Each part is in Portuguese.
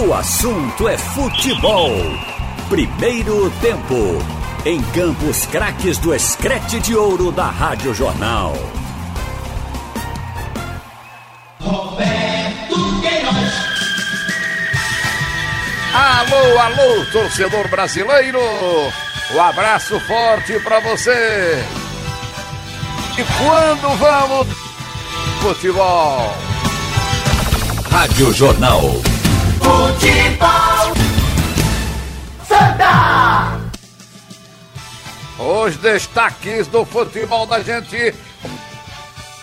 O assunto é futebol. Primeiro tempo. Em Campos Craques do Escrete de Ouro da Rádio Jornal. Roberto Queiroz. Alô, alô, torcedor brasileiro. Um abraço forte para você. E quando vamos futebol? Rádio Jornal. Futebol. Santa. Os destaques do futebol da gente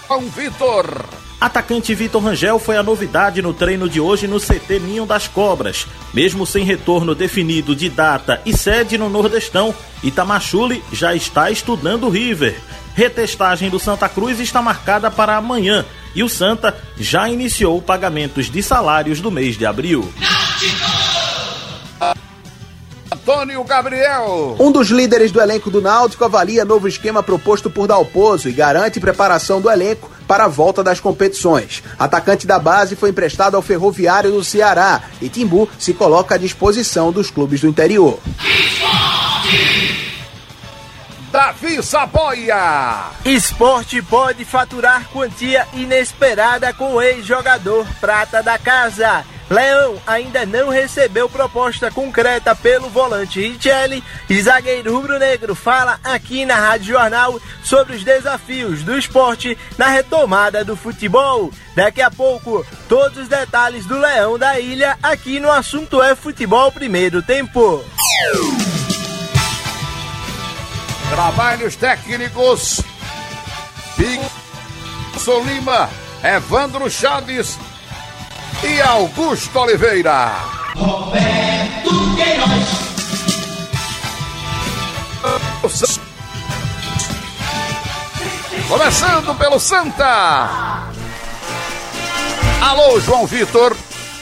com Vitor. Atacante Vitor Rangel foi a novidade no treino de hoje no CT Ninho das Cobras. Mesmo sem retorno definido de data e sede no Nordestão, Itamachule já está estudando o River. Retestagem do Santa Cruz está marcada para amanhã e o Santa já iniciou pagamentos de salários do mês de abril. Antônio Gabriel. Um dos líderes do elenco do Náutico avalia novo esquema proposto por Dalpozo e garante preparação do elenco para a volta das competições. Atacante da base foi emprestado ao Ferroviário do Ceará e Timbu se coloca à disposição dos clubes do interior. Davi Saboia. Esporte pode faturar quantia inesperada com o ex-jogador prata da casa. Leão ainda não recebeu proposta concreta pelo volante Richelli e zagueiro rubro-negro fala aqui na Rádio Jornal sobre os desafios do esporte na retomada do futebol. Daqui a pouco, todos os detalhes do Leão da Ilha aqui no assunto é futebol primeiro tempo. Trabalhos técnicos. Big Lima, Evandro Chaves e Augusto Oliveira. Roberto Queiroz. Começando pelo Santa. Alô, João Vitor.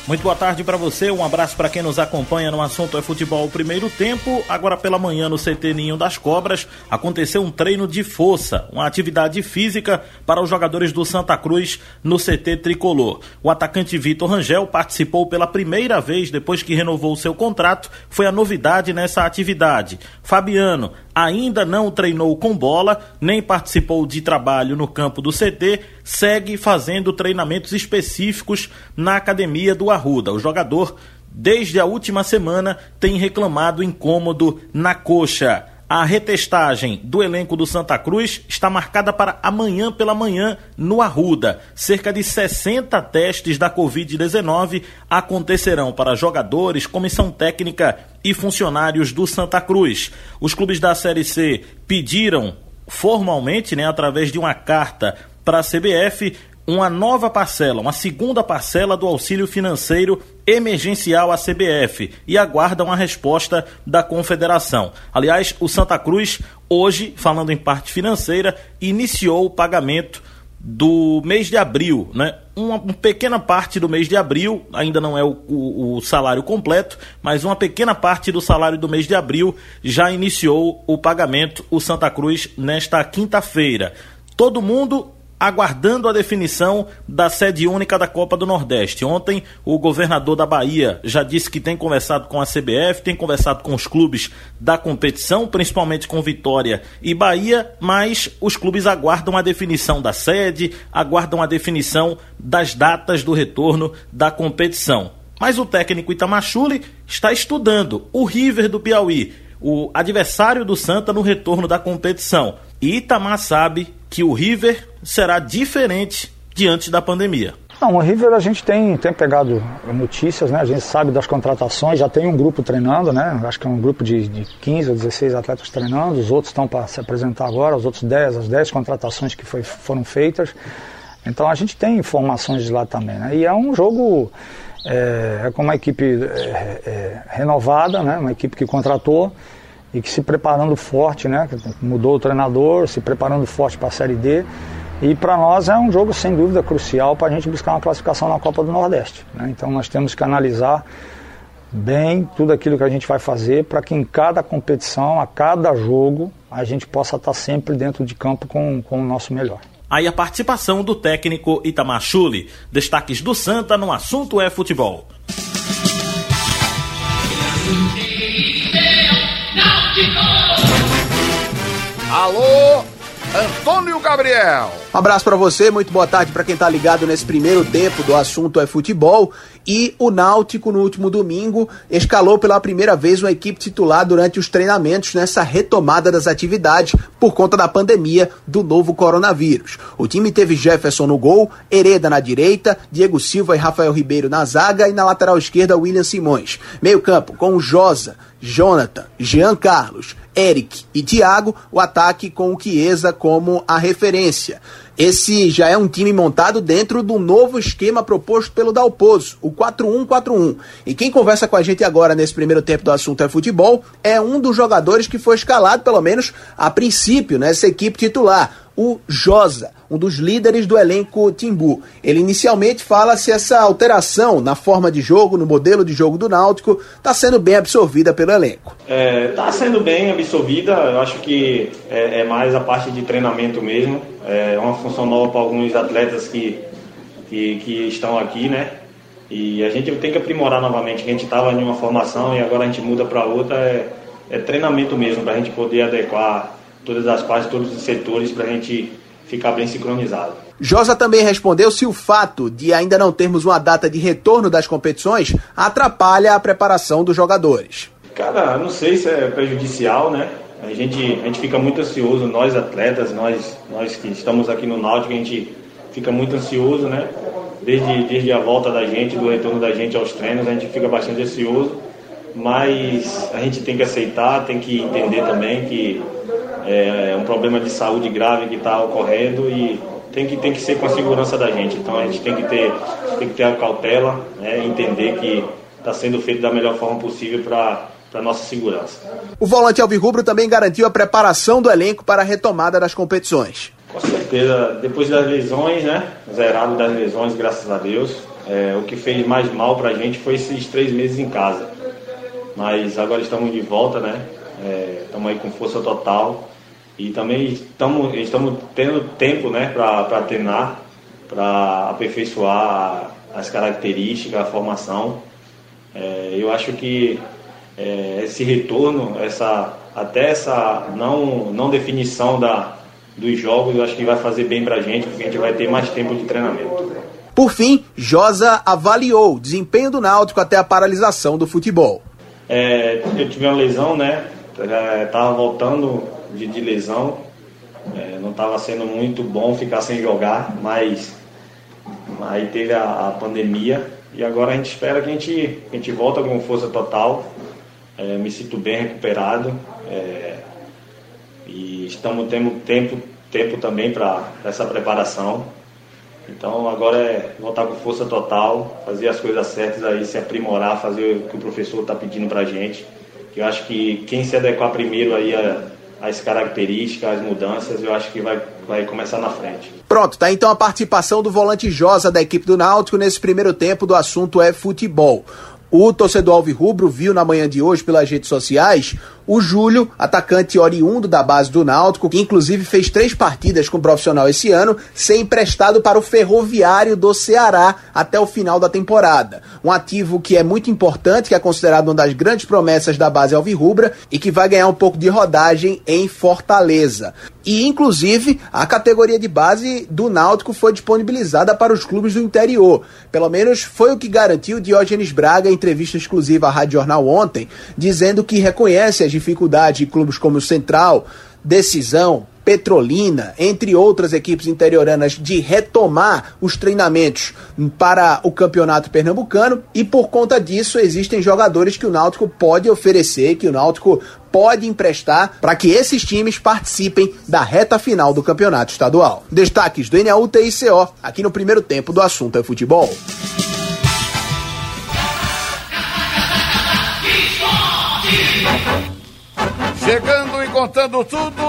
Muito boa tarde para você, um abraço para quem nos acompanha no assunto é futebol primeiro tempo. Agora pela manhã no CT Ninho das Cobras aconteceu um treino de força, uma atividade física para os jogadores do Santa Cruz no CT Tricolor. O atacante Vitor Rangel participou pela primeira vez depois que renovou seu contrato, foi a novidade nessa atividade. Fabiano ainda não treinou com bola, nem participou de trabalho no campo do CT, segue fazendo treinamentos específicos na academia do Arruda. O jogador, desde a última semana, tem reclamado incômodo na coxa. A retestagem do elenco do Santa Cruz está marcada para amanhã pela manhã no Arruda. Cerca de 60 testes da Covid-19 acontecerão para jogadores, comissão técnica e funcionários do Santa Cruz. Os clubes da Série C pediram formalmente, né, através de uma carta para a CBF, uma nova parcela, uma segunda parcela do auxílio financeiro emergencial à CBF e aguardam a resposta da Confederação. Aliás, o Santa Cruz, hoje, falando em parte financeira, iniciou o pagamento do mês de abril, né? Uma, uma pequena parte do mês de abril, ainda não é o, o, o, salário completo, mas uma pequena parte do salário do mês de abril já iniciou o pagamento, o Santa Cruz, nesta quinta-feira. Todo mundo aguardando a definição da sede única da Copa do Nordeste. Ontem, o governador da Bahia já disse que tem conversado com a CBF, tem conversado com os clubes da competição, principalmente com Vitória e Bahia, mas os clubes aguardam a definição da sede, aguardam a definição das datas do retorno da competição. Mas o técnico Itamachule está estudando o River do Piauí, o adversário do Santa no retorno da competição. E Itamar sabe que o River será diferente diante da pandemia. Não, o River a gente tem, tem pegado notícias, né? A gente sabe das contratações, já tem um grupo treinando, né? Acho que é um grupo de, de 15 ou 16 atletas treinando, os outros estão para se apresentar agora, os outros 10, as 10 contratações que foi, foram feitas. Então a gente tem informações de lá também, né? E é um jogo é, é com uma equipe é, é, renovada, né? Uma equipe que contratou e que se preparando forte, né? Mudou o treinador, se preparando forte para a Série D. E para nós é um jogo sem dúvida crucial para a gente buscar uma classificação na Copa do Nordeste. Né? Então nós temos que analisar bem tudo aquilo que a gente vai fazer para que em cada competição, a cada jogo, a gente possa estar sempre dentro de campo com, com o nosso melhor. Aí a participação do técnico Itamar Chuli. Destaques do Santa no assunto é futebol. Alô, Antônio Gabriel. Um abraço para você, muito boa tarde para quem tá ligado nesse primeiro tempo do assunto é futebol. E o Náutico, no último domingo, escalou pela primeira vez uma equipe titular durante os treinamentos nessa retomada das atividades por conta da pandemia do novo coronavírus. O time teve Jefferson no gol, Hereda na direita, Diego Silva e Rafael Ribeiro na zaga e na lateral esquerda William Simões. Meio-campo com Josa, Jonathan, Jean Carlos, Eric e Thiago, o ataque com o Chiesa como a referência. Esse já é um time montado dentro do novo esquema proposto pelo Dalpozo, o 4-1-4-1. E quem conversa com a gente agora nesse primeiro tempo do assunto é futebol é um dos jogadores que foi escalado, pelo menos a princípio, nessa equipe titular o Josa, um dos líderes do elenco Timbu. Ele inicialmente fala se essa alteração na forma de jogo, no modelo de jogo do Náutico, está sendo bem absorvida pelo elenco. Está é, tá sendo bem absorvida, eu acho que é, é, mais a parte de treinamento mesmo. É uma função nova para alguns atletas que, que, que estão aqui, né? E a gente tem que aprimorar novamente, que a gente estava em uma formação e agora a gente muda para outra. É, é treinamento mesmo, para a gente poder adequar todas as partes, todos os setores, para a gente ficar bem sincronizado. Josa também respondeu se o fato de ainda não termos uma data de retorno das competições atrapalha a preparação dos jogadores. Cara, não sei se é prejudicial, né? A gente, a gente fica muito ansioso, nós atletas, nós, nós que estamos aqui no Náutico, a gente fica muito ansioso, né? Desde, desde a volta da gente, do retorno da gente aos treinos, a gente fica bastante ansioso, mas a gente tem que aceitar, tem que entender também que é, é um problema de saúde grave que está ocorrendo e tem que, tem que ser com a segurança da gente. Então a gente tem que ter, tem que ter a cautela, né, entender que está sendo feito da melhor forma possível para para nossa segurança. O volante Alvirrubro também garantiu a preparação do elenco para a retomada das competições. Com certeza, depois das lesões, né? Zerado das lesões, graças a Deus. É, o que fez mais mal para a gente foi esses três meses em casa. Mas agora estamos de volta, né? Estamos é, aí com força total. E também estamos, estamos tendo tempo né, para treinar, para aperfeiçoar as características, a formação. É, eu acho que é, esse retorno, essa, até essa não, não definição da, dos jogos, eu acho que vai fazer bem para a gente, porque a gente vai ter mais tempo de treinamento. Por fim, Josa avaliou o desempenho do Náutico até a paralisação do futebol. É, eu tive uma lesão, né? Estava voltando de, de lesão. É, não estava sendo muito bom ficar sem jogar, mas aí teve a, a, pandemia e agora a gente espera que a gente, a gente volta com força total. É, me sinto bem recuperado é, e estamos tendo tempo, tempo também para essa preparação. Então agora é voltar com força total, fazer as coisas certas aí, se aprimorar, fazer o que o professor está pedindo para a gente. Eu acho que quem se adequar primeiro aí a as características, as mudanças, eu acho que vai, vai começar na frente. Pronto, tá então a participação do volante Josa da equipe do Náutico nesse primeiro tempo do assunto é futebol. O torcedor Alvirrubro viu na manhã de hoje pelas redes sociais o Júlio, atacante oriundo da base do Náutico, que inclusive fez três partidas com o profissional esse ano, ser emprestado para o Ferroviário do Ceará até o final da temporada. Um ativo que é muito importante, que é considerado uma das grandes promessas da base alvirrubra e que vai ganhar um pouco de rodagem em Fortaleza. E, inclusive, a categoria de base do Náutico foi disponibilizada para os clubes do interior. Pelo menos foi o que garantiu Diógenes Braga em entrevista exclusiva à Rádio Jornal ontem, dizendo que reconhece as dificuldades de clubes como o Central, Decisão, Petrolina, entre outras equipes interioranas, de retomar os treinamentos para o campeonato pernambucano e por conta disso existem jogadores que o Náutico pode oferecer, que o Náutico pode emprestar para que esses times participem da reta final do campeonato estadual. Destaques do NAU TICO aqui no primeiro tempo do assunto é futebol. Chegando e contando tudo,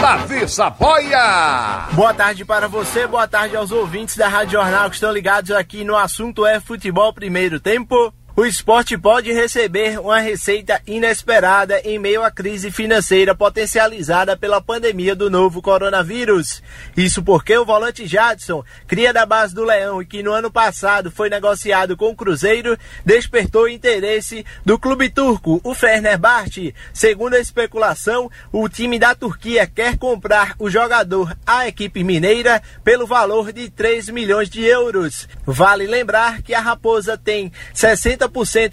Davi Saboia. Boa tarde para você, boa tarde aos ouvintes da Rádio Jornal que estão ligados aqui no assunto é futebol primeiro tempo. O esporte pode receber uma receita inesperada em meio à crise financeira potencializada pela pandemia do novo coronavírus. Isso porque o volante Jadson, cria da base do Leão e que no ano passado foi negociado com o Cruzeiro, despertou interesse do clube turco, o Fenerbahçe. Segundo a especulação, o time da Turquia quer comprar o jogador à equipe mineira pelo valor de 3 milhões de euros. Vale lembrar que a Raposa tem 60%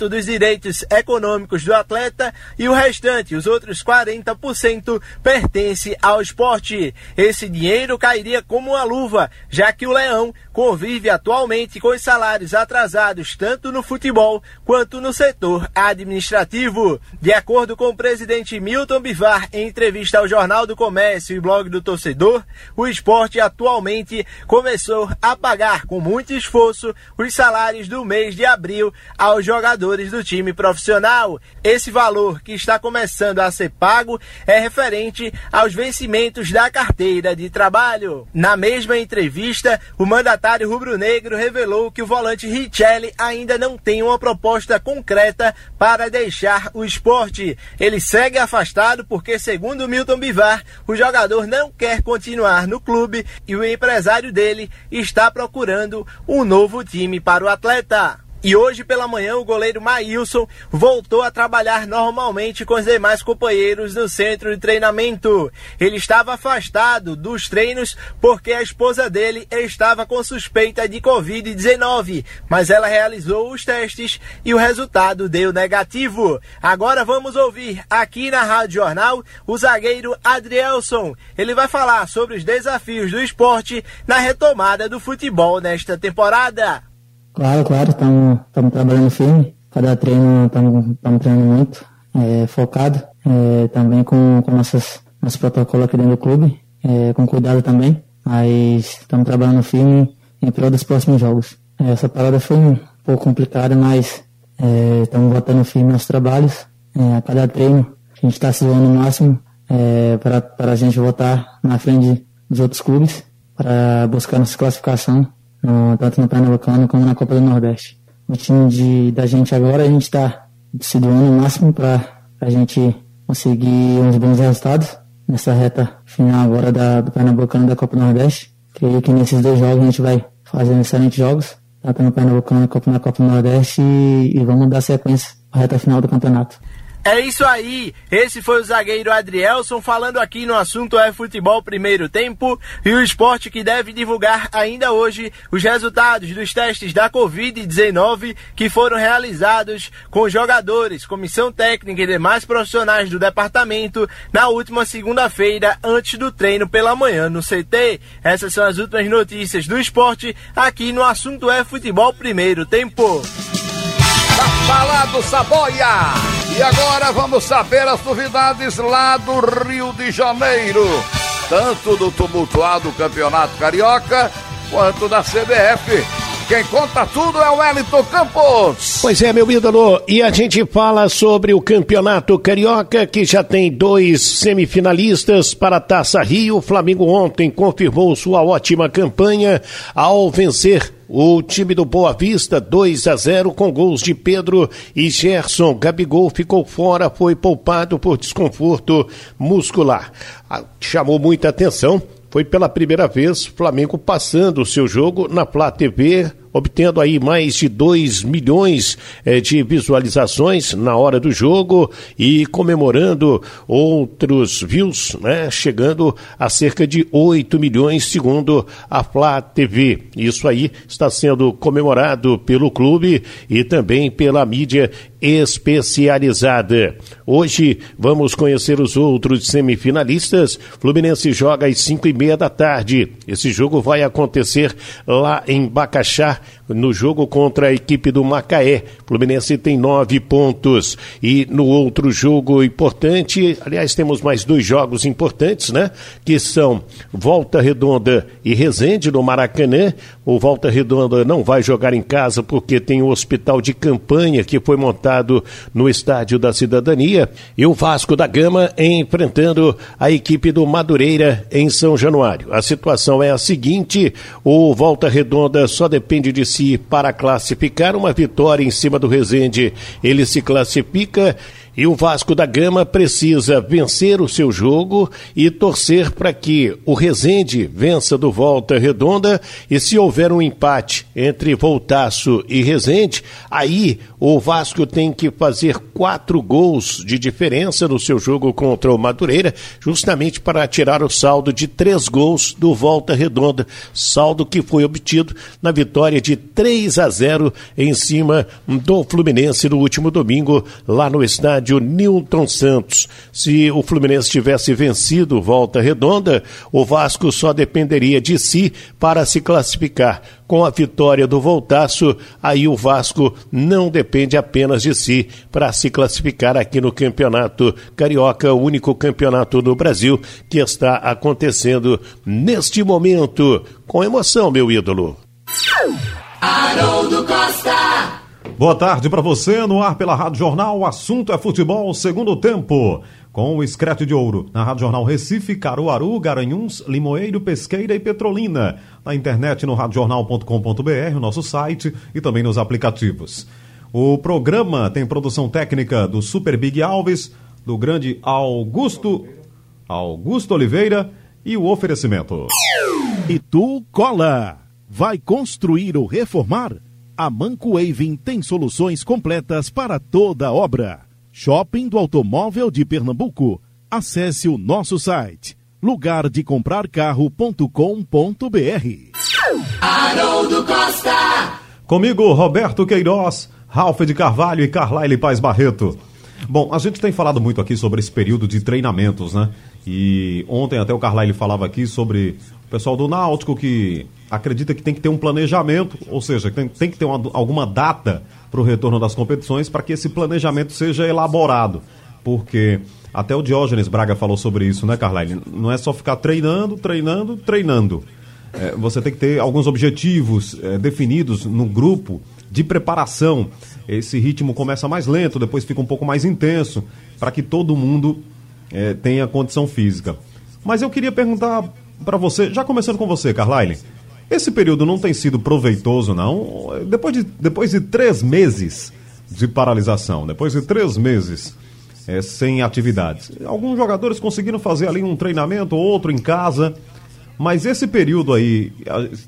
dos direitos econômicos do atleta e o restante, os outros 40%, pertence ao esporte. Esse dinheiro cairia como uma luva, já que o Leão convive atualmente com os salários atrasados tanto no futebol quanto no setor administrativo. De acordo com o presidente Milton Bivar em entrevista ao Jornal do Comércio e blog do Torcedor, o esporte atualmente começou a pagar com muito esforço os salários do mês de abril aos jogadores do time profissional. Esse valor que está começando a ser pago é referente aos vencimentos da carteira de trabalho. Na mesma entrevista, o mandatário rubro-negro revelou que o volante Richelli ainda não tem uma proposta concreta para deixar o esporte. Ele segue afastado porque, segundo Milton Bivar, o jogador não quer continuar no clube e o empresário dele está procurando um novo time para o atleta. E hoje pela manhã o goleiro Maílson voltou a trabalhar normalmente com os demais companheiros no centro de treinamento. Ele estava afastado dos treinos porque a esposa dele estava com suspeita de Covid-19, mas ela realizou os testes e o resultado deu negativo. Agora vamos ouvir aqui na Rádio Jornal o zagueiro Adrielson. Ele vai falar sobre os desafios do esporte na retomada do futebol nesta temporada. Claro, claro, estamos trabalhando firme. Cada treino estamos treinando muito, é, focado. É, também com, com nossas, nosso protocolo aqui dentro do clube, é, com cuidado também. Mas estamos trabalhando firme em prol dos próximos jogos. É, essa parada foi um pouco complicada, mas estamos é, voltando firme aos trabalhos. É, a cada treino a gente está se doando o máximo para a gente voltar na frente dos outros clubes para buscar nossa classificação no, tanto no Pernambucano como na Copa do Nordeste. O time de, da gente agora, a gente está se doando o máximo para a gente conseguir uns bons resultados nessa reta final agora da, do Pernambucano da Copa do Nordeste. Creio que nesses dois jogos a gente vai fazer excelentes jogos, tanto no Pernambucano como na Copa do Nordeste, e, e vamos dar sequência à reta final do campeonato. É isso aí. Esse foi o zagueiro Adrielson falando aqui no assunto é futebol primeiro tempo e o esporte que deve divulgar ainda hoje os resultados dos testes da Covid-19 que foram realizados com jogadores, comissão técnica e demais profissionais do departamento na última segunda-feira antes do treino pela manhã no CT. Essas são as últimas notícias do esporte aqui no assunto é futebol primeiro tempo. Tá falado, Saboia! E agora vamos saber as novidades lá do Rio de Janeiro. Tanto do tumultuado Campeonato Carioca, quanto da CBF. Quem conta tudo é o Wellington Campos. Pois é, meu ídolo, e a gente fala sobre o Campeonato Carioca, que já tem dois semifinalistas para a Taça Rio. O Flamengo ontem confirmou sua ótima campanha ao vencer o time do Boa Vista 2 a 0 com gols de Pedro e Gerson. Gabigol ficou fora, foi poupado por desconforto muscular. Ah, chamou muita atenção foi pela primeira vez Flamengo passando o seu jogo na Plá TV obtendo aí mais de 2 milhões eh, de visualizações na hora do jogo e comemorando outros views, né, chegando a cerca de 8 milhões, segundo a Flá TV. Isso aí está sendo comemorado pelo clube e também pela mídia especializada. Hoje vamos conhecer os outros semifinalistas. Fluminense joga às cinco e meia da tarde. Esse jogo vai acontecer lá em Bacaxá, no jogo contra a equipe do Macaé. Fluminense tem nove pontos. E no outro jogo importante, aliás, temos mais dois jogos importantes, né? Que são Volta Redonda e Resende no Maracanã. O Volta Redonda não vai jogar em casa porque tem o hospital de campanha que foi montado no Estádio da Cidadania. E o Vasco da Gama enfrentando a equipe do Madureira em São Januário. A situação é a seguinte: o Volta Redonda só depende de si para classificar uma vitória em cima do Resende. Ele se classifica e o Vasco da Gama precisa vencer o seu jogo e torcer para que o Resende vença do Volta Redonda. E se houver um empate entre Voltaço e Resende, aí o Vasco tem que fazer quatro gols de diferença no seu jogo contra o Madureira, justamente para tirar o saldo de três gols do Volta Redonda. Saldo que foi obtido na vitória de 3 a 0 em cima do Fluminense no último domingo, lá no estádio estádio Newton Santos. Se o Fluminense tivesse vencido Volta Redonda, o Vasco só dependeria de si para se classificar. Com a vitória do Voltaço, aí o Vasco não depende apenas de si para se classificar aqui no Campeonato Carioca, o único campeonato do Brasil que está acontecendo neste momento. Com emoção, meu ídolo. Haroldo Costa. Boa tarde para você, no ar pela Rádio Jornal. O assunto é futebol, segundo tempo. Com o Escrete de Ouro, na Rádio Jornal Recife, Caruaru, Garanhuns, Limoeiro, Pesqueira e Petrolina. Na internet no radiojornal.com.br, o nosso site e também nos aplicativos. O programa tem produção técnica do Super Big Alves, do grande Augusto, Augusto Oliveira e o oferecimento. E tu cola! Vai construir ou reformar? A Manco Waving tem soluções completas para toda obra. Shopping do Automóvel de Pernambuco. Acesse o nosso site lugardecomprarcarro.com.br. Haroldo Costa. Comigo, Roberto Queiroz, Ralph de Carvalho e Carlyle Paz Barreto. Bom, a gente tem falado muito aqui sobre esse período de treinamentos, né? E ontem até o Carlyle falava aqui sobre o pessoal do Náutico que acredita que tem que ter um planejamento, ou seja, tem, tem que ter uma, alguma data para o retorno das competições para que esse planejamento seja elaborado. Porque até o Diógenes Braga falou sobre isso, né, Carline? Não é só ficar treinando, treinando, treinando. É, você tem que ter alguns objetivos é, definidos no grupo de preparação. Esse ritmo começa mais lento, depois fica um pouco mais intenso, para que todo mundo é, tenha condição física. Mas eu queria perguntar para você, já começando com você, Carlyle, esse período não tem sido proveitoso, não? Depois de, depois de três meses de paralisação, depois de três meses é, sem atividades, alguns jogadores conseguiram fazer ali um treinamento, outro em casa, mas esse período aí,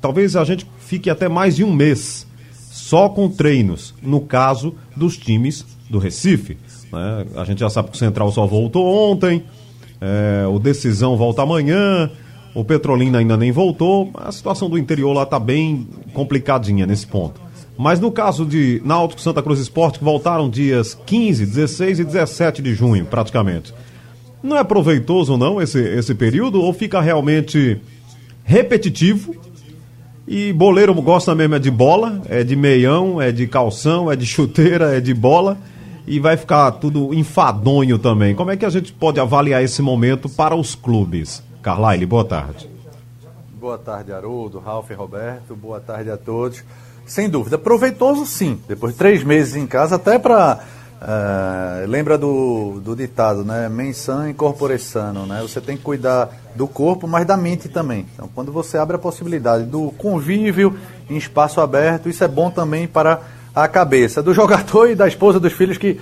talvez a gente fique até mais de um mês só com treinos, no caso dos times do Recife. Né? A gente já sabe que o Central só voltou ontem, é, o Decisão volta amanhã. O Petrolina ainda nem voltou. A situação do interior lá está bem complicadinha nesse ponto. Mas no caso de Náutico Santa Cruz Esporte, que voltaram dias 15, 16 e 17 de junho, praticamente. Não é proveitoso, não, esse, esse período? Ou fica realmente repetitivo? E boleiro gosta mesmo é de bola, é de meião, é de calção, é de chuteira, é de bola. E vai ficar tudo enfadonho também. Como é que a gente pode avaliar esse momento para os clubes? Carlyle, boa tarde. Boa tarde, Haroldo, Ralf e Roberto. Boa tarde a todos. Sem dúvida, proveitoso sim. Depois de três meses em casa, até para. Eh, lembra do, do ditado, né? Mensan incorpore sano, né? Você tem que cuidar do corpo, mas da mente também. Então, quando você abre a possibilidade do convívio em espaço aberto, isso é bom também para a cabeça do jogador e da esposa, dos filhos que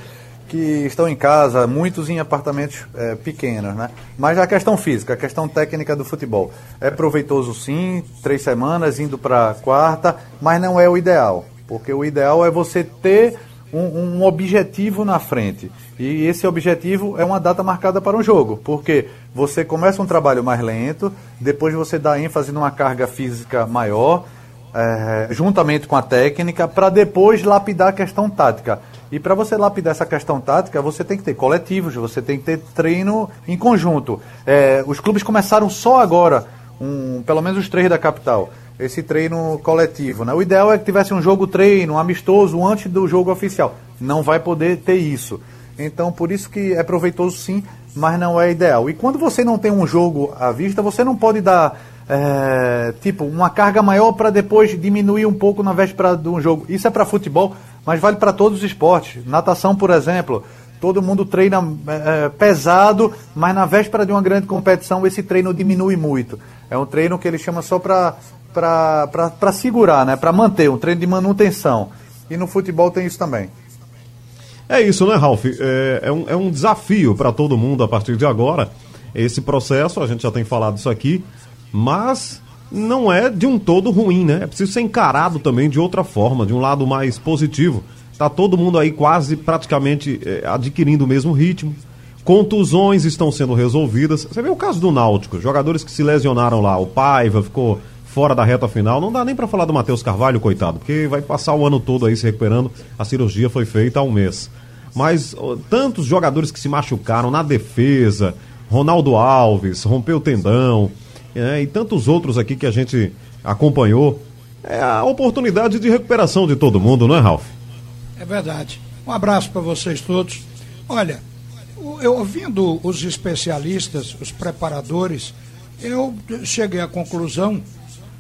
que estão em casa, muitos em apartamentos é, pequenos, né? Mas a questão física, a questão técnica do futebol. É proveitoso sim, três semanas, indo para quarta, mas não é o ideal. Porque o ideal é você ter um, um, objetivo na frente. E esse objetivo é uma data marcada para um jogo. Porque você começa um trabalho mais lento, depois você dá ênfase numa carga física maior, é, juntamente com a técnica, para depois lapidar a questão tática. E para você lapidar essa questão tática, você tem que ter coletivos, você tem que ter treino em conjunto. É, os clubes começaram só agora, um, pelo menos os três da capital, esse treino coletivo. Né? O ideal é que tivesse um jogo treino, amistoso, antes do jogo oficial. Não vai poder ter isso. Então, por isso que é proveitoso sim, mas não é ideal. E quando você não tem um jogo à vista, você não pode dar é, tipo uma carga maior para depois diminuir um pouco na véspera de um jogo. Isso é para futebol mas vale para todos os esportes. Natação, por exemplo, todo mundo treina é, pesado, mas na véspera de uma grande competição esse treino diminui muito. É um treino que ele chama só para para segurar, né? Para manter, um treino de manutenção. E no futebol tem isso também. É isso, né, Ralf? É, é, um, é um desafio para todo mundo a partir de agora. Esse processo, a gente já tem falado isso aqui, mas não é de um todo ruim, né? É preciso ser encarado também de outra forma, de um lado mais positivo. Tá todo mundo aí quase praticamente é, adquirindo o mesmo ritmo. Contusões estão sendo resolvidas. Você vê o caso do Náutico, jogadores que se lesionaram lá, o Paiva ficou fora da reta final. Não dá nem para falar do Matheus Carvalho, coitado, porque vai passar o ano todo aí se recuperando. A cirurgia foi feita há um mês. Mas tantos jogadores que se machucaram na defesa, Ronaldo Alves, rompeu o tendão, é, e tantos outros aqui que a gente acompanhou. É a oportunidade de recuperação de todo mundo, não é, Ralf? É verdade. Um abraço para vocês todos. Olha, eu ouvindo os especialistas, os preparadores, eu cheguei à conclusão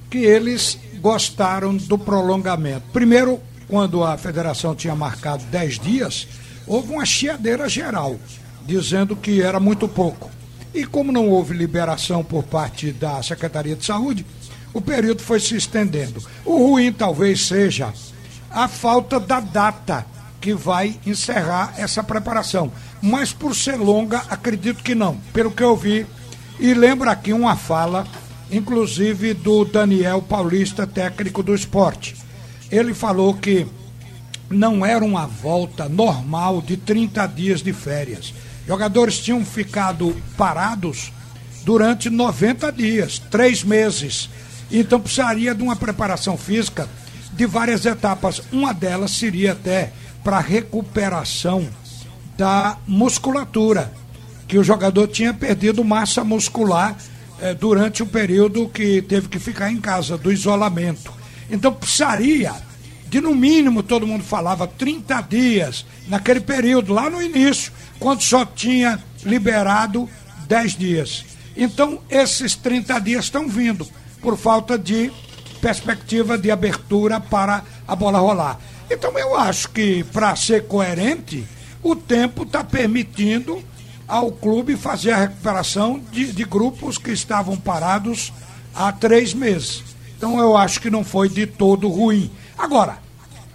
que eles gostaram do prolongamento. Primeiro, quando a federação tinha marcado 10 dias, houve uma chiadeira geral, dizendo que era muito pouco. E como não houve liberação por parte da Secretaria de Saúde, o período foi se estendendo. O ruim talvez seja a falta da data que vai encerrar essa preparação. Mas por ser longa, acredito que não, pelo que eu vi. E lembro aqui uma fala, inclusive do Daniel Paulista, técnico do esporte. Ele falou que não era uma volta normal de 30 dias de férias. Jogadores tinham ficado parados durante 90 dias, três meses. Então precisaria de uma preparação física de várias etapas. Uma delas seria até para recuperação da musculatura, que o jogador tinha perdido massa muscular eh, durante o período que teve que ficar em casa, do isolamento. Então precisaria de no mínimo, todo mundo falava, 30 dias, naquele período, lá no início, quando só tinha liberado 10 dias. Então, esses 30 dias estão vindo, por falta de perspectiva de abertura para a bola rolar. Então, eu acho que, para ser coerente, o tempo está permitindo ao clube fazer a recuperação de, de grupos que estavam parados há três meses. Então, eu acho que não foi de todo ruim. Agora,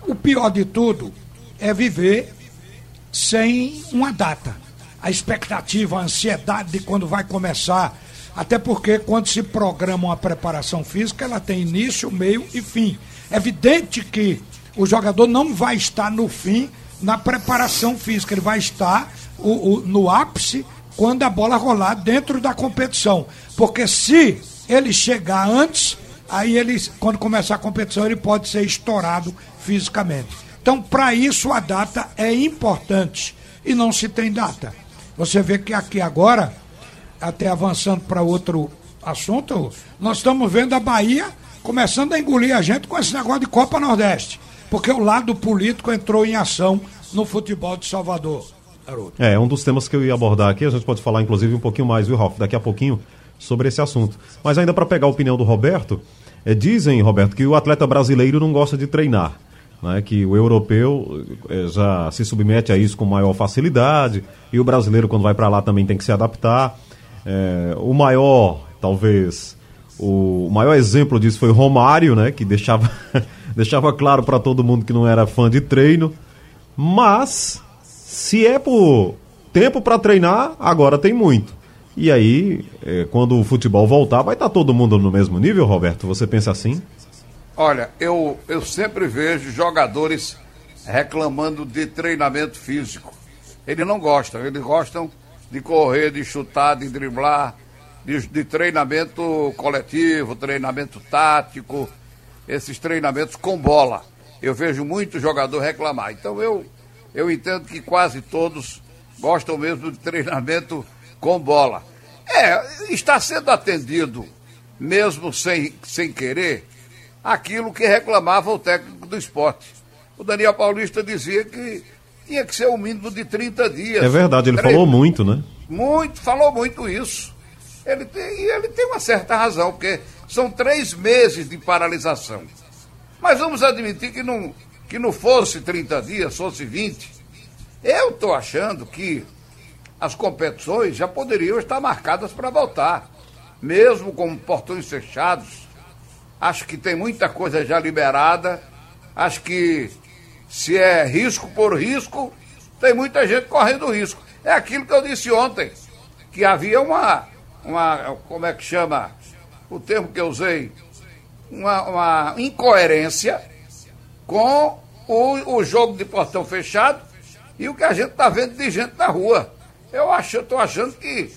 o pior de tudo é viver sem uma data. A expectativa, a ansiedade de quando vai começar. Até porque quando se programa uma preparação física, ela tem início, meio e fim. É evidente que o jogador não vai estar no fim na preparação física, ele vai estar o, o, no ápice quando a bola rolar dentro da competição. Porque se ele chegar antes, aí ele, quando começar a competição, ele pode ser estourado fisicamente. Então, para isso, a data é importante e não se tem data. Você vê que aqui agora, até avançando para outro assunto, nós estamos vendo a Bahia começando a engolir a gente com esse negócio de Copa Nordeste, porque o lado político entrou em ação no futebol de Salvador. É, um dos temas que eu ia abordar aqui, a gente pode falar inclusive um pouquinho mais, viu, Ralf, daqui a pouquinho, sobre esse assunto. Mas ainda para pegar a opinião do Roberto, é, dizem, Roberto, que o atleta brasileiro não gosta de treinar. Né, que o europeu é, já se submete a isso com maior facilidade e o brasileiro quando vai para lá também tem que se adaptar. É, o maior, talvez, o maior exemplo disso foi Romário, né, que deixava, deixava claro para todo mundo que não era fã de treino. Mas se é por tempo para treinar, agora tem muito. E aí, é, quando o futebol voltar, vai estar tá todo mundo no mesmo nível, Roberto? Você pensa assim? Olha, eu, eu sempre vejo jogadores reclamando de treinamento físico. Eles não gostam, eles gostam de correr, de chutar, de driblar, de, de treinamento coletivo, treinamento tático, esses treinamentos com bola. Eu vejo muito jogador reclamar. Então eu, eu entendo que quase todos gostam mesmo de treinamento com bola. É, está sendo atendido, mesmo sem, sem querer, aquilo que reclamava o técnico do esporte. O Daniel Paulista dizia que tinha que ser um mínimo de 30 dias. É verdade, ele falou muito, né? Muito, falou muito isso. Ele tem, e ele tem uma certa razão, porque são três meses de paralisação. Mas vamos admitir que não, que não fosse 30 dias, fosse 20. Eu estou achando que as competições já poderiam estar marcadas para voltar. mesmo com portões fechados, acho que tem muita coisa já liberada. Acho que se é risco por risco, tem muita gente correndo risco. É aquilo que eu disse ontem, que havia uma, uma como é que chama o termo que eu usei? Uma, uma incoerência com o, o jogo de portão fechado e o que a gente está vendo de gente na rua. Eu acho, estou achando que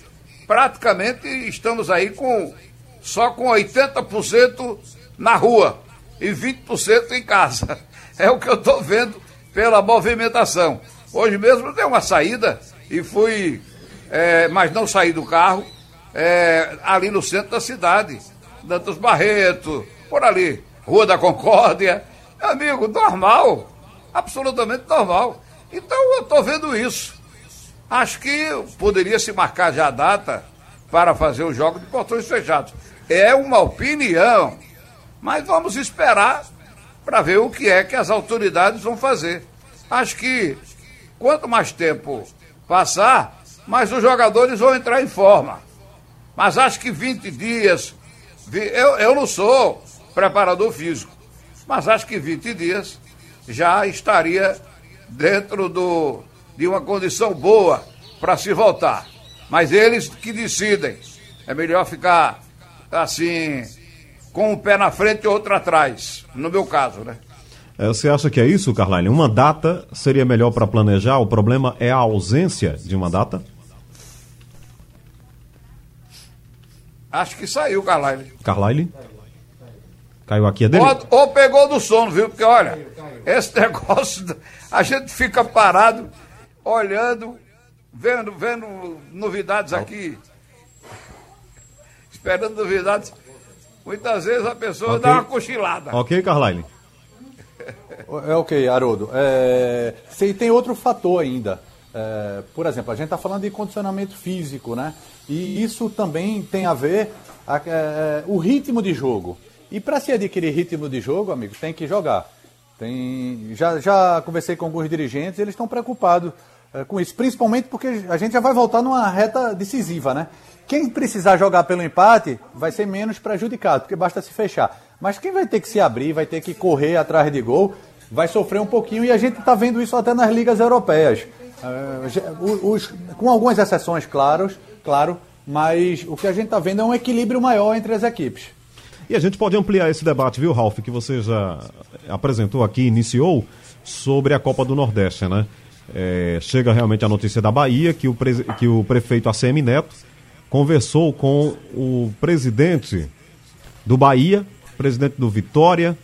praticamente estamos aí com só com 80% na rua e 20% em casa. É o que eu estou vendo pela movimentação. Hoje mesmo dei uma saída e fui, é, mas não saí do carro, é, ali no centro da cidade, Dantas Barreto, por ali, Rua da Concórdia. Amigo, normal, absolutamente normal. Então eu estou vendo isso. Acho que poderia se marcar já a data para fazer o jogo de portões fechados. É uma opinião, mas vamos esperar para ver o que é que as autoridades vão fazer. Acho que quanto mais tempo passar, mais os jogadores vão entrar em forma. Mas acho que 20 dias. Eu, eu não sou preparador físico, mas acho que 20 dias já estaria dentro do, de uma condição boa para se voltar. Mas eles que decidem. É melhor ficar assim, com um pé na frente e outro atrás, no meu caso, né? É, você acha que é isso, Carline? Uma data seria melhor para planejar? O problema é a ausência de uma data? Acho que saiu, Carline. Carline? Caiu aqui, é dele? Ou, ou, pegou do sono, viu? Porque, olha, esse negócio, a gente fica parado, olhando, vendo, vendo novidades aqui, esperando novidades. Muitas vezes a pessoa okay. dá uma cochilada. Ok, Carline. É ok, Haroldo. É, tem outro fator ainda. É, por exemplo, a gente está falando de condicionamento físico, né? E isso também tem a ver a, é, o ritmo de jogo. E para se adquirir ritmo de jogo, amigo, tem que jogar. Tem, já, já conversei com alguns dirigentes, eles estão preocupados é, com isso, principalmente porque a gente já vai voltar numa reta decisiva, né? Quem precisar jogar pelo empate vai ser menos prejudicado, porque basta se fechar. Mas quem vai ter que se abrir, vai ter que correr atrás de gol, vai sofrer um pouquinho e a gente está vendo isso até nas ligas europeias. Uh, os, com algumas exceções, claros, claro, mas o que a gente está vendo é um equilíbrio maior entre as equipes. E a gente pode ampliar esse debate, viu, Ralf, que você já apresentou aqui, iniciou, sobre a Copa do Nordeste, né? É, chega realmente a notícia da Bahia que o, pre... que o prefeito ACM Neto conversou com o presidente do Bahia, presidente do Vitória,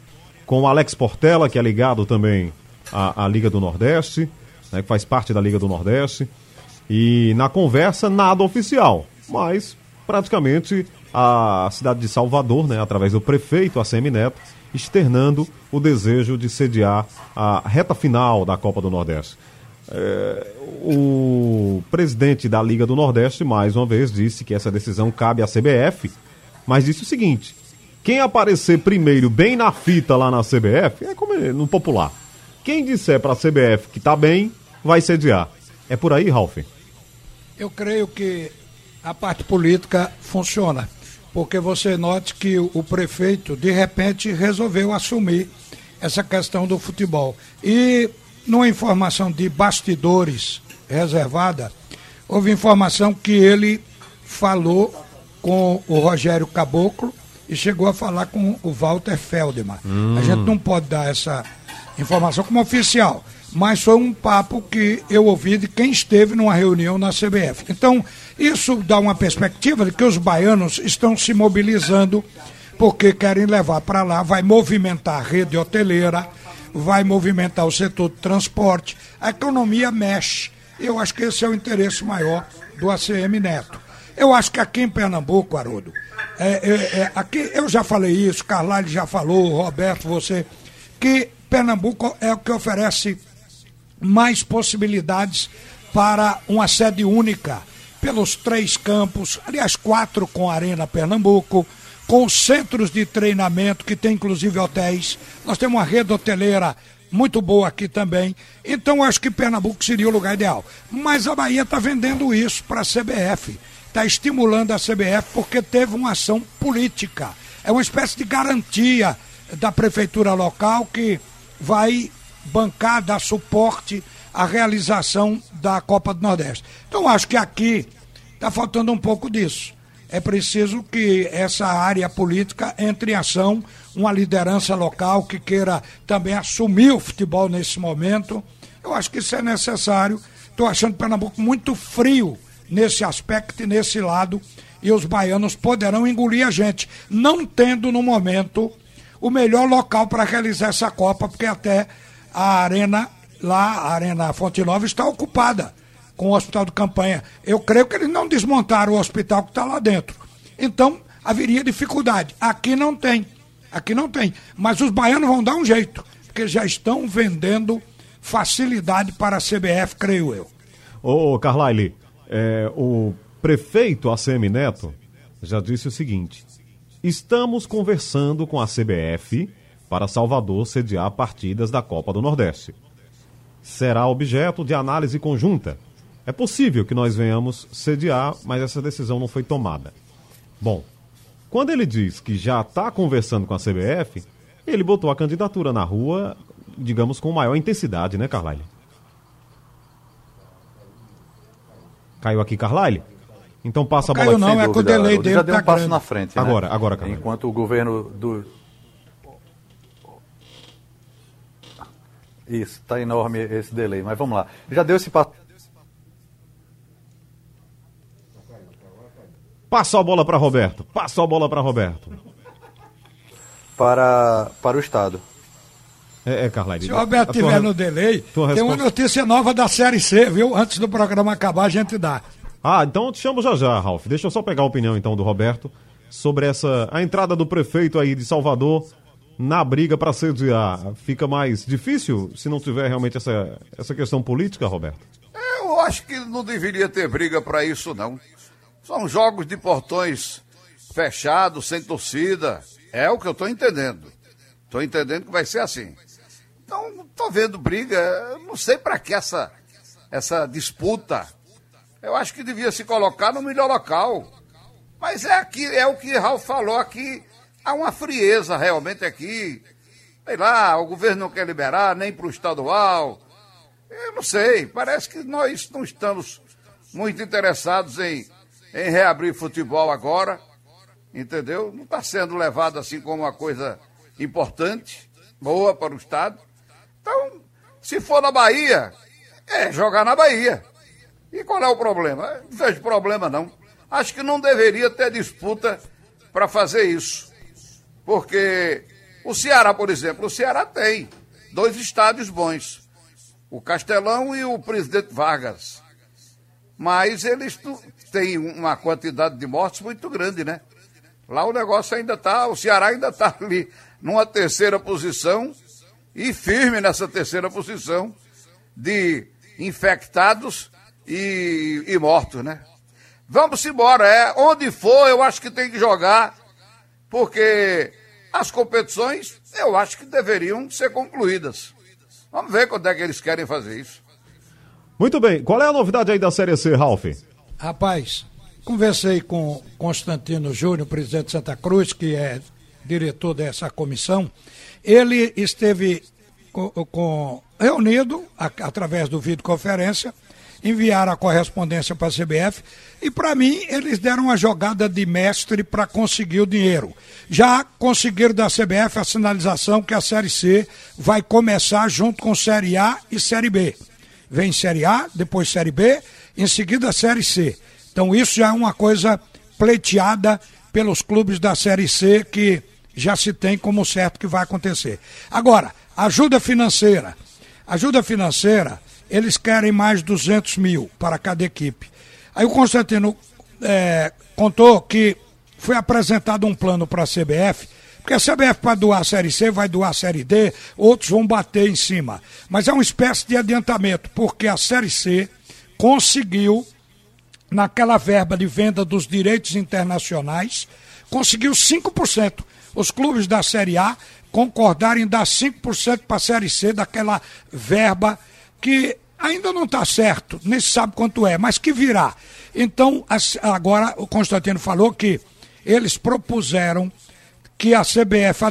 com o Alex Portela, que é ligado também à, à Liga do Nordeste, né, que faz parte da Liga do Nordeste. E na conversa, nada oficial, mas praticamente a cidade de Salvador, né, através do prefeito ACM Neto, externando o desejo de sediar a reta final da Copa do Nordeste. É, o presidente da Liga do Nordeste, mais uma vez, disse que essa decisão cabe à CBF, mas disse o seguinte: quem aparecer primeiro bem na fita lá na CBF, é como no popular. Quem disser para a CBF que está bem, vai sediar. É por aí, Ralf? Eu creio que a parte política funciona, porque você note que o prefeito, de repente, resolveu assumir essa questão do futebol. E numa informação de bastidores reservada, houve informação que ele falou com o Rogério Caboclo e chegou a falar com o Walter Feldman. Hum. A gente não pode dar essa informação como oficial, mas foi um papo que eu ouvi de quem esteve numa reunião na CBF. Então, isso dá uma perspectiva de que os baianos estão se mobilizando porque querem levar para lá, vai movimentar a rede hoteleira, vai movimentar o setor de transporte, a economia mexe. Eu acho que esse é o interesse maior do ACM Neto. Eu acho que aqui em Pernambuco, Haroldo, é, é, é, aqui eu já falei isso, Carlyle já falou, Roberto, você, que Pernambuco é o que oferece mais possibilidades para uma sede única, pelos três campos, aliás, quatro com a Arena Pernambuco, com centros de treinamento, que tem inclusive hotéis. Nós temos uma rede hoteleira muito boa aqui também. Então acho que Pernambuco seria o lugar ideal. Mas a Bahia está vendendo isso para a CBF. está estimulando a CBF porque teve uma ação política. É uma espécie de garantia da prefeitura local que vai bancar, dar suporte à realização da Copa do Nordeste. Então acho que aqui está faltando um pouco disso. É preciso que essa área política entre em ação, uma liderança local que queira também assumir o futebol nesse momento. Eu acho que isso é necessário. Estou achando Pernambuco muito frio nesse aspecto e nesse lado, e os baianos poderão engolir a gente, não tendo no momento o melhor local para realizar essa Copa, porque até a arena lá, a Arena Fonte Nova, está ocupada com o hospital de campanha. Eu creio que eles não desmontaram o hospital que está lá dentro. Então, haveria dificuldade. Aqui não tem. Aqui não tem. Mas os baianos vão dar um jeito, porque já estão vendendo facilidade para a CBF, creio eu. Ô, Carlyle, é, o prefeito ACM Neto já disse o seguinte: estamos conversando com a CBF para Salvador sediar partidas da Copa do Nordeste. Será objeto de análise conjunta. É possível que nós venhamos sediar, mas essa decisão não foi tomada. Bom, quando ele diz que já está conversando com a CBF, ele botou a candidatura na rua, digamos, com maior intensidade, né, Carlyle? Caiu aqui, Carlyle? Então passa a bola Caiu não, é com o delay Ele dele já deu tá um passo grande. na frente. né? Agora, agora, Carlyle. Enquanto o governo do. Isso, está enorme esse delay, mas vamos lá. Já deu esse passo. Passa a bola para Roberto. Passa a bola para Roberto. Para, para o Estado. É, é. Se o Roberto tua estiver re- no delay, tua tem uma resposta- notícia nova da Série C, viu? Antes do programa acabar, a gente dá. Ah, então eu te chamo já já, Ralf. Deixa eu só pegar a opinião então do Roberto sobre essa a entrada do prefeito aí de Salvador na briga para sediar. Fica mais difícil se não tiver realmente essa, essa questão política, Roberto? Eu acho que não deveria ter briga para isso, não. São jogos de portões fechados, sem torcida. É o que eu estou entendendo. Estou entendendo que vai ser assim. Então, estou vendo briga. eu Não sei para que essa, essa disputa. Eu acho que devia se colocar no melhor local. Mas é aqui, é o que Ralf falou aqui. Há uma frieza realmente aqui. Sei lá, o governo não quer liberar nem para o estadual. Eu não sei, parece que nós não estamos muito interessados em, em reabrir futebol agora, entendeu? Não está sendo levado assim como uma coisa importante, boa para o Estado. Então, se for na Bahia, é jogar na Bahia. E qual é o problema? Não vejo problema não. Acho que não deveria ter disputa para fazer isso. Porque o Ceará, por exemplo, o Ceará tem dois estádios bons o Castelão e o presidente Vargas. Mas eles têm uma quantidade de mortes muito grande, né? Lá o negócio ainda está, o Ceará ainda está ali numa terceira posição e firme nessa terceira posição de infectados e, e mortos, né? Vamos embora, é. Onde for, eu acho que tem que jogar, porque as competições eu acho que deveriam ser concluídas. Vamos ver quando é que eles querem fazer isso. Muito bem, qual é a novidade aí da Série C, Ralf? Rapaz, conversei com Constantino Júnior, presidente de Santa Cruz, que é diretor dessa comissão. Ele esteve com, com- reunido a- através do videoconferência, enviaram a correspondência para a CBF e, para mim, eles deram uma jogada de mestre para conseguir o dinheiro. Já conseguiram da CBF a sinalização que a Série C vai começar junto com Série A e Série B. Vem Série A, depois Série B, em seguida a Série C. Então isso já é uma coisa pleiteada pelos clubes da Série C que já se tem como certo que vai acontecer. Agora, ajuda financeira. Ajuda financeira, eles querem mais 200 mil para cada equipe. Aí o Constantino eh, contou que foi apresentado um plano para a CBF, porque a CBF para doar a Série C vai doar a Série D, outros vão bater em cima. Mas é uma espécie de adiantamento, porque a Série C conseguiu, naquela verba de venda dos direitos internacionais, conseguiu 5%. Os clubes da Série A concordaram em dar 5% para a Série C daquela verba que Ainda não está certo, nem se sabe quanto é, mas que virá. Então, agora o Constantino falou que eles propuseram que a CBF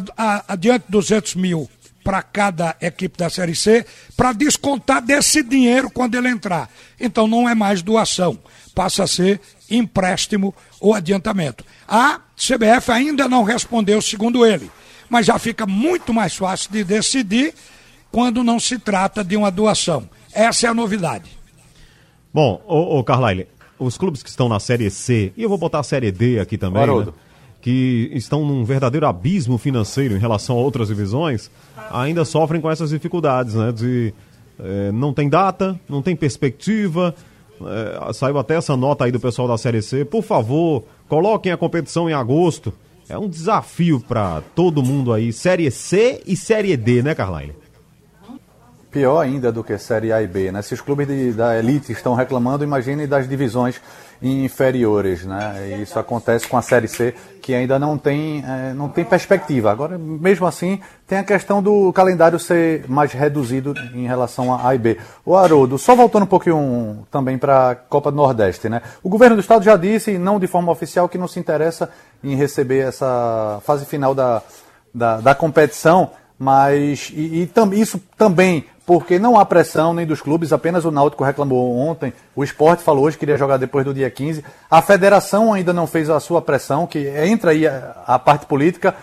adiante 200 mil para cada equipe da Série C para descontar desse dinheiro quando ele entrar. Então não é mais doação, passa a ser empréstimo ou adiantamento. A CBF ainda não respondeu, segundo ele, mas já fica muito mais fácil de decidir quando não se trata de uma doação. Essa é a novidade. Bom, ô Carlyle, os clubes que estão na Série C, e eu vou botar a Série D aqui também, né, que estão num verdadeiro abismo financeiro em relação a outras divisões, ainda sofrem com essas dificuldades, né? De é, não tem data, não tem perspectiva. É, saiu até essa nota aí do pessoal da Série C. Por favor, coloquem a competição em agosto. É um desafio para todo mundo aí. Série C e Série D, né, Carline? Pior ainda do que Série A e B, né? Se os clubes de, da elite estão reclamando, imagine das divisões inferiores, né? E isso acontece com a Série C, que ainda não tem, é, não tem perspectiva. Agora, mesmo assim, tem a questão do calendário ser mais reduzido em relação a A e B. O Haroldo, só voltando um pouquinho também para a Copa do Nordeste, né? O governo do estado já disse, não de forma oficial, que não se interessa em receber essa fase final da, da, da competição, mas e, e tam, isso também porque não há pressão nem dos clubes, apenas o Náutico reclamou ontem, o esporte falou hoje que queria jogar depois do dia 15. A federação ainda não fez a sua pressão, que entra aí a, a parte política.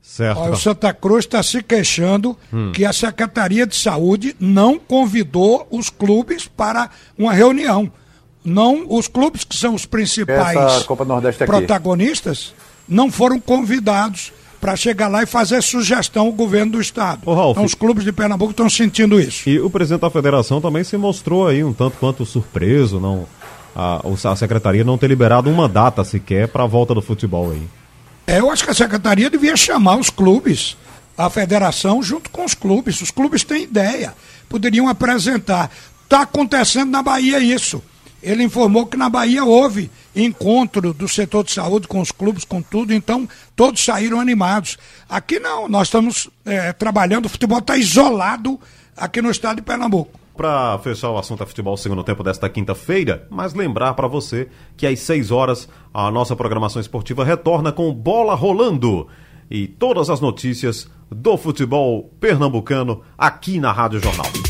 Certo. o Santa Cruz está se queixando hum. que a Secretaria de Saúde não convidou os clubes para uma reunião. Não, os clubes que são os principais protagonistas não foram convidados para chegar lá e fazer sugestão ao governo do estado. Ô, Ralf, então os clubes de Pernambuco estão sentindo isso. E o presidente da federação também se mostrou aí um tanto quanto surpreso, não a, a secretaria não ter liberado uma data sequer para a volta do futebol aí. É, eu acho que a secretaria devia chamar os clubes, a federação junto com os clubes. Os clubes têm ideia, poderiam apresentar. Está acontecendo na Bahia isso. Ele informou que na Bahia houve encontro do setor de saúde com os clubes, com tudo, então todos saíram animados. Aqui não, nós estamos é, trabalhando, o futebol está isolado aqui no estado de Pernambuco. Para fechar o assunto a futebol segundo tempo desta quinta-feira, mas lembrar para você que às 6 horas a nossa programação esportiva retorna com bola rolando e todas as notícias do futebol pernambucano aqui na Rádio Jornal.